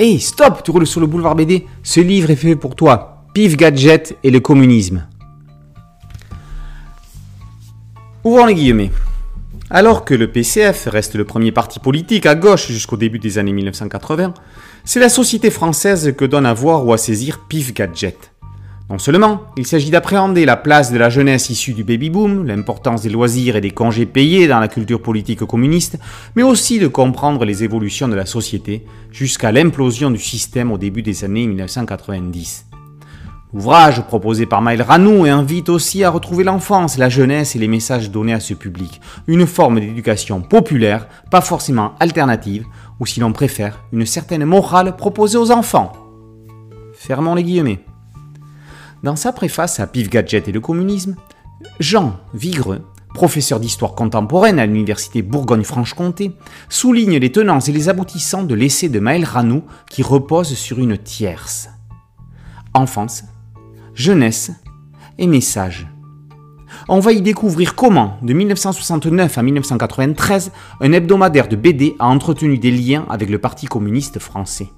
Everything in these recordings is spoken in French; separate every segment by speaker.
Speaker 1: Hey, stop, tu roules sur le boulevard BD Ce livre est fait pour toi. Pif Gadget et le communisme. Ouvrons les guillemets. Alors que le PCF reste le premier parti politique à gauche jusqu'au début des années 1980, c'est la société française que donne à voir ou à saisir Pif Gadget. Non seulement il s'agit d'appréhender la place de la jeunesse issue du baby-boom, l'importance des loisirs et des congés payés dans la culture politique communiste, mais aussi de comprendre les évolutions de la société jusqu'à l'implosion du système au début des années 1990. L'ouvrage proposé par Maël Ranou invite aussi à retrouver l'enfance, la jeunesse et les messages donnés à ce public, une forme d'éducation populaire, pas forcément alternative, ou si l'on préfère, une certaine morale proposée aux enfants. Fermons les guillemets. Dans sa préface à Pif Gadget et le communisme, Jean Vigreux, professeur d'histoire contemporaine à l'université Bourgogne-Franche-Comté, souligne les tenants et les aboutissants de l'essai de Maël Ranou qui repose sur une tierce. Enfance, jeunesse et message. On va y découvrir comment, de 1969 à 1993, un hebdomadaire de BD a entretenu des liens avec le Parti communiste français.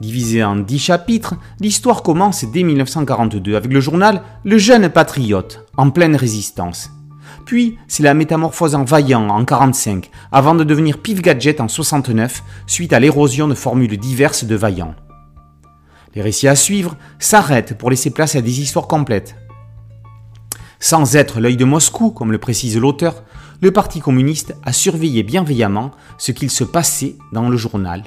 Speaker 1: Divisé en dix chapitres, l'histoire commence dès 1942 avec le journal Le Jeune Patriote, en pleine résistance. Puis, c'est la métamorphose en vaillant en 1945, avant de devenir pif gadget en 69, suite à l'érosion de formules diverses de vaillant. Les récits à suivre s'arrêtent pour laisser place à des histoires complètes. Sans être l'œil de Moscou, comme le précise l'auteur, le Parti communiste a surveillé bienveillamment ce qu'il se passait dans le journal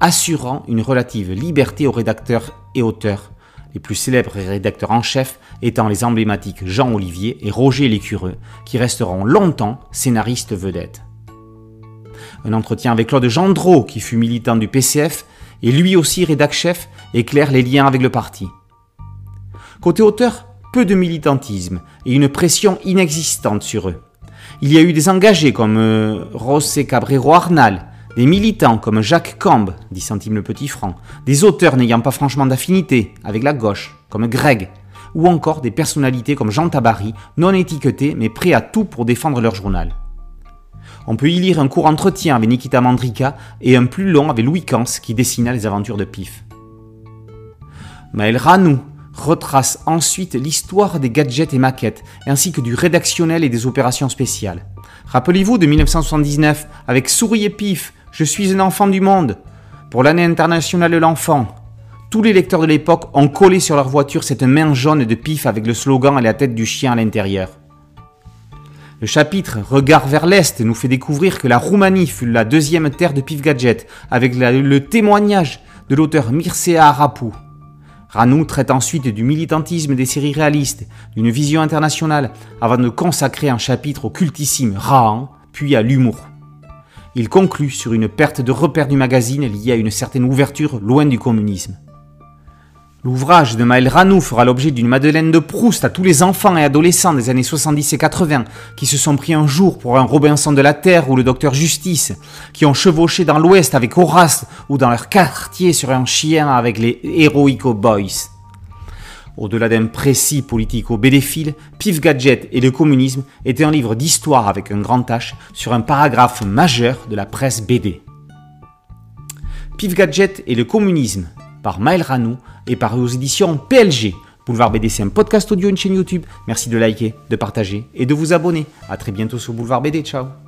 Speaker 1: assurant une relative liberté aux rédacteurs et auteurs, les plus célèbres rédacteurs en chef étant les emblématiques Jean Olivier et Roger Lécureux, qui resteront longtemps scénaristes vedettes. Un entretien avec Claude Gendreau, qui fut militant du PCF, et lui aussi rédac chef, éclaire les liens avec le parti. Côté auteur, peu de militantisme et une pression inexistante sur eux. Il y a eu des engagés comme euh, José Cabrero Arnal, des militants comme Jacques Cambe, 10 centimes le petit franc, des auteurs n'ayant pas franchement d'affinité avec la gauche, comme Greg, ou encore des personnalités comme Jean Tabary, non étiquetés mais prêts à tout pour défendre leur journal. On peut y lire un court entretien avec Nikita Mandrika et un plus long avec Louis Kans qui dessina les aventures de Pif. Maël Ranou retrace ensuite l'histoire des gadgets et maquettes, ainsi que du rédactionnel et des opérations spéciales. Rappelez-vous de 1979 avec Souris et Pif, je suis un enfant du monde. Pour l'année internationale de l'enfant, tous les lecteurs de l'époque ont collé sur leur voiture cette main jaune de pif avec le slogan et la tête du chien à l'intérieur. Le chapitre Regard vers l'Est nous fait découvrir que la Roumanie fut la deuxième terre de Pif Gadget, avec le témoignage de l'auteur Mircea Arapou. Ranou traite ensuite du militantisme des séries réalistes, d'une vision internationale, avant de consacrer un chapitre au cultissime Rahan, puis à l'humour. Il conclut sur une perte de repère du magazine liée à une certaine ouverture loin du communisme. L'ouvrage de Maël Ranou fera l'objet d'une Madeleine de Proust à tous les enfants et adolescents des années 70 et 80 qui se sont pris un jour pour un Robinson de la Terre ou le Docteur Justice, qui ont chevauché dans l'Ouest avec Horace ou dans leur quartier sur un chien avec les Heroico Boys. Au-delà d'un précis politico-bédéphile, Pif Gadget et le communisme était un livre d'histoire avec un grand H sur un paragraphe majeur de la presse BD. Pif Gadget et le communisme par Maël Ranou et par aux éditions PLG. Boulevard BD, c'est un podcast audio, une chaîne YouTube. Merci de liker, de partager et de vous abonner. A très bientôt sur Boulevard BD. Ciao